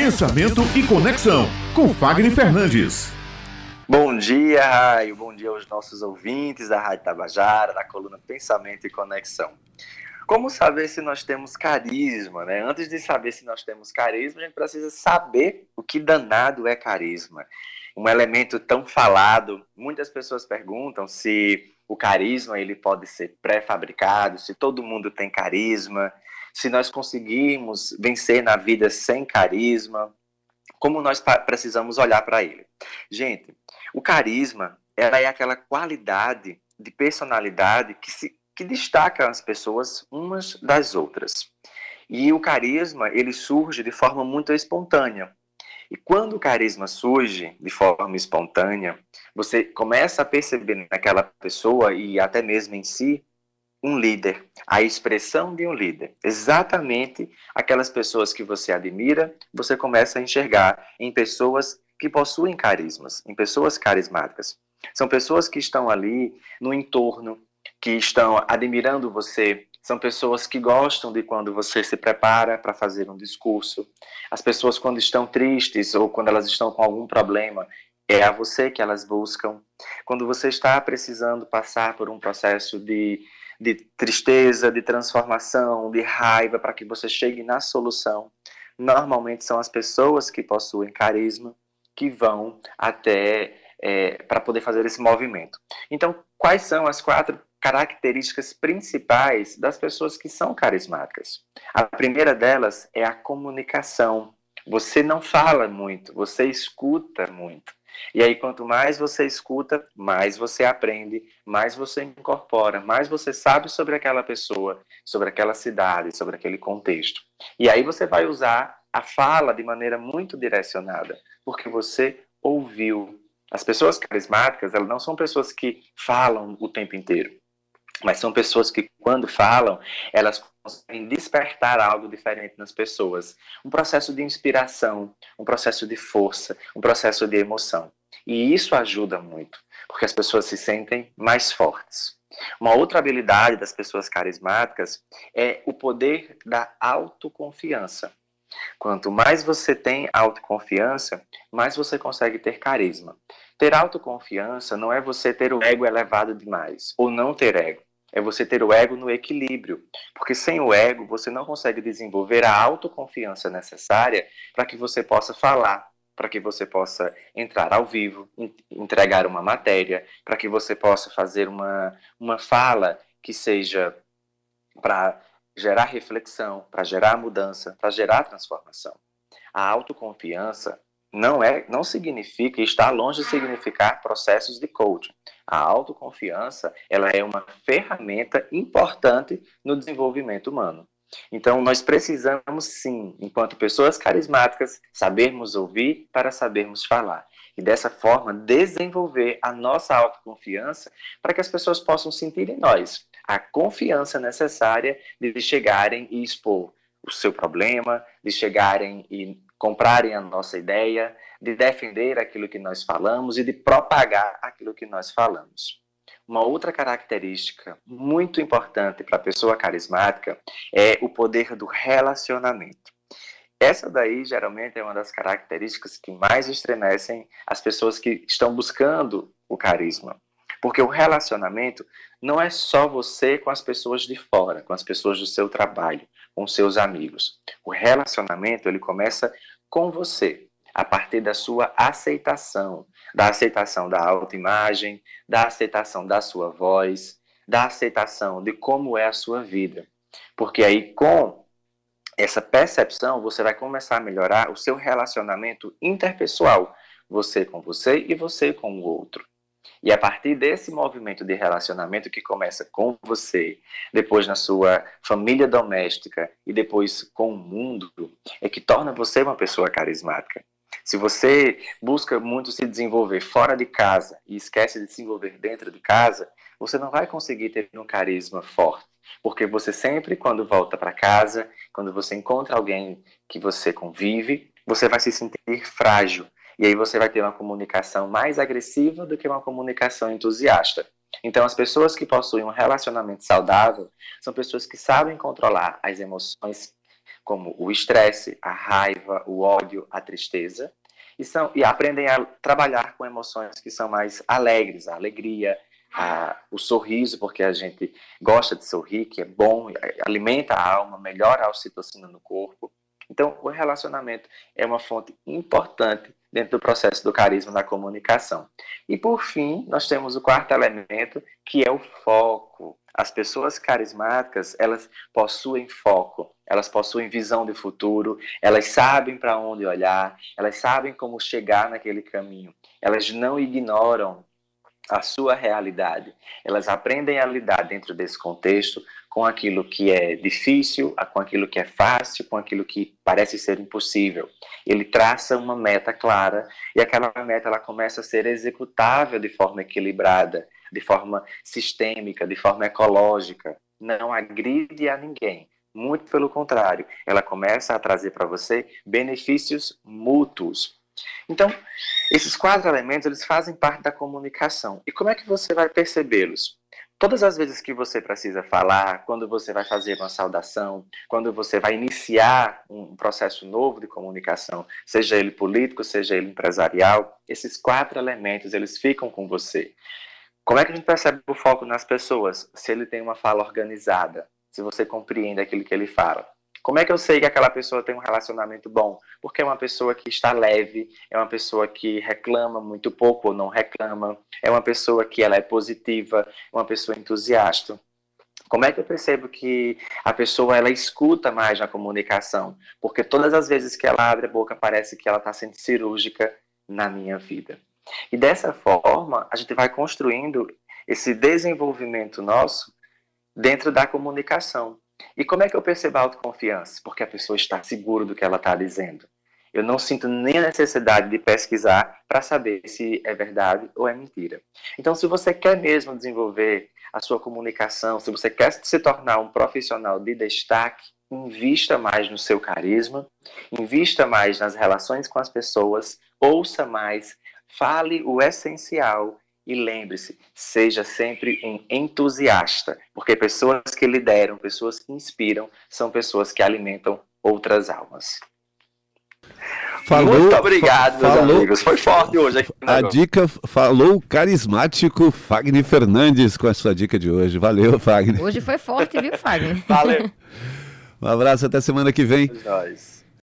Pensamento e Conexão, com Fagner Fernandes. Bom dia, Raio. Bom dia aos nossos ouvintes da Rádio Tabajara, da coluna Pensamento e Conexão. Como saber se nós temos carisma, né? Antes de saber se nós temos carisma, a gente precisa saber o que danado é carisma. Um elemento tão falado. Muitas pessoas perguntam se o carisma ele pode ser pré-fabricado, se todo mundo tem carisma, se nós conseguimos vencer na vida sem carisma, como nós precisamos olhar para ele. Gente, o carisma ela é aquela qualidade de personalidade que, se, que destaca as pessoas umas das outras. E o carisma ele surge de forma muito espontânea. E quando o carisma surge de forma espontânea, você começa a perceber naquela pessoa e até mesmo em si um líder, a expressão de um líder. Exatamente aquelas pessoas que você admira, você começa a enxergar em pessoas que possuem carismas, em pessoas carismáticas. São pessoas que estão ali no entorno, que estão admirando você, são pessoas que gostam de quando você se prepara para fazer um discurso. As pessoas, quando estão tristes ou quando elas estão com algum problema, é a você que elas buscam. Quando você está precisando passar por um processo de de tristeza, de transformação, de raiva, para que você chegue na solução. Normalmente são as pessoas que possuem carisma que vão até é, para poder fazer esse movimento. Então, quais são as quatro características principais das pessoas que são carismáticas? A primeira delas é a comunicação. Você não fala muito, você escuta muito. E aí, quanto mais você escuta, mais você aprende, mais você incorpora, mais você sabe sobre aquela pessoa, sobre aquela cidade, sobre aquele contexto. E aí você vai usar a fala de maneira muito direcionada, porque você ouviu. As pessoas carismáticas, elas não são pessoas que falam o tempo inteiro, mas são pessoas que, quando falam, elas conseguem despertar algo diferente nas pessoas. Um processo de inspiração, um processo de força, um processo de emoção. E isso ajuda muito, porque as pessoas se sentem mais fortes. Uma outra habilidade das pessoas carismáticas é o poder da autoconfiança. Quanto mais você tem autoconfiança, mais você consegue ter carisma. Ter autoconfiança não é você ter o ego elevado demais ou não ter ego. É você ter o ego no equilíbrio. Porque sem o ego, você não consegue desenvolver a autoconfiança necessária para que você possa falar, para que você possa entrar ao vivo, entregar uma matéria, para que você possa fazer uma, uma fala que seja para gerar reflexão, para gerar mudança, para gerar transformação. A autoconfiança não é, não significa, está longe de significar processos de coaching. A autoconfiança, ela é uma ferramenta importante no desenvolvimento humano. Então, nós precisamos sim, enquanto pessoas carismáticas, sabermos ouvir para sabermos falar. E dessa forma, desenvolver a nossa autoconfiança para que as pessoas possam sentir em nós a confiança necessária de chegarem e expor o seu problema, de chegarem e comprarem a nossa ideia, de defender aquilo que nós falamos e de propagar aquilo que nós falamos. Uma outra característica muito importante para a pessoa carismática é o poder do relacionamento. Essa daí geralmente é uma das características que mais estremecem as pessoas que estão buscando o carisma. Porque o relacionamento não é só você com as pessoas de fora, com as pessoas do seu trabalho, com seus amigos. O relacionamento ele começa com você, a partir da sua aceitação, da aceitação da autoimagem, da aceitação da sua voz, da aceitação de como é a sua vida. Porque aí com essa percepção você vai começar a melhorar o seu relacionamento interpessoal, você com você e você com o outro. E a partir desse movimento de relacionamento que começa com você, depois na sua família doméstica e depois com o mundo, é que torna você uma pessoa carismática. Se você busca muito se desenvolver fora de casa e esquece de se desenvolver dentro de casa, você não vai conseguir ter um carisma forte. Porque você sempre, quando volta para casa, quando você encontra alguém que você convive, você vai se sentir frágil, e aí você vai ter uma comunicação mais agressiva do que uma comunicação entusiasta. Então, as pessoas que possuem um relacionamento saudável são pessoas que sabem controlar as emoções como o estresse, a raiva, o ódio, a tristeza, e, são, e aprendem a trabalhar com emoções que são mais alegres, a alegria, a, o sorriso, porque a gente gosta de sorrir, que é bom, alimenta a alma, melhora a ocitocina no corpo. Então, o relacionamento é uma fonte importante dentro do processo do carisma na comunicação. E por fim, nós temos o quarto elemento, que é o foco. As pessoas carismáticas, elas possuem foco, elas possuem visão de futuro, elas sabem para onde olhar, elas sabem como chegar naquele caminho. Elas não ignoram a sua realidade. Elas aprendem a lidar dentro desse contexto com aquilo que é difícil, com aquilo que é fácil, com aquilo que parece ser impossível. Ele traça uma meta clara e aquela meta ela começa a ser executável de forma equilibrada, de forma sistêmica, de forma ecológica. Não agride a ninguém. Muito pelo contrário, ela começa a trazer para você benefícios mútuos, então, esses quatro elementos, eles fazem parte da comunicação. E como é que você vai percebê-los? Todas as vezes que você precisa falar, quando você vai fazer uma saudação, quando você vai iniciar um processo novo de comunicação, seja ele político, seja ele empresarial, esses quatro elementos, eles ficam com você. Como é que a gente percebe o foco nas pessoas? Se ele tem uma fala organizada, se você compreende aquilo que ele fala. Como é que eu sei que aquela pessoa tem um relacionamento bom? Porque é uma pessoa que está leve, é uma pessoa que reclama muito pouco ou não reclama, é uma pessoa que ela é positiva, é uma pessoa entusiasta. Como é que eu percebo que a pessoa ela escuta mais na comunicação? Porque todas as vezes que ela abre a boca parece que ela está sendo cirúrgica na minha vida. E dessa forma a gente vai construindo esse desenvolvimento nosso dentro da comunicação. E como é que eu percebo a autoconfiança? Porque a pessoa está segura do que ela está dizendo. Eu não sinto nem a necessidade de pesquisar para saber se é verdade ou é mentira. Então, se você quer mesmo desenvolver a sua comunicação, se você quer se tornar um profissional de destaque, invista mais no seu carisma, invista mais nas relações com as pessoas, ouça mais, fale o essencial e lembre-se, seja sempre um entusiasta, porque pessoas que lideram, pessoas que inspiram, são pessoas que alimentam outras almas. Falou, Muito obrigado, falou, meus amigos. Foi forte hoje aqui. A dica falou o carismático Fagner Fernandes com a sua dica de hoje. Valeu, Fagner. Hoje foi forte, viu, Fagner? Valeu. Um abraço, até semana que vem. Nós.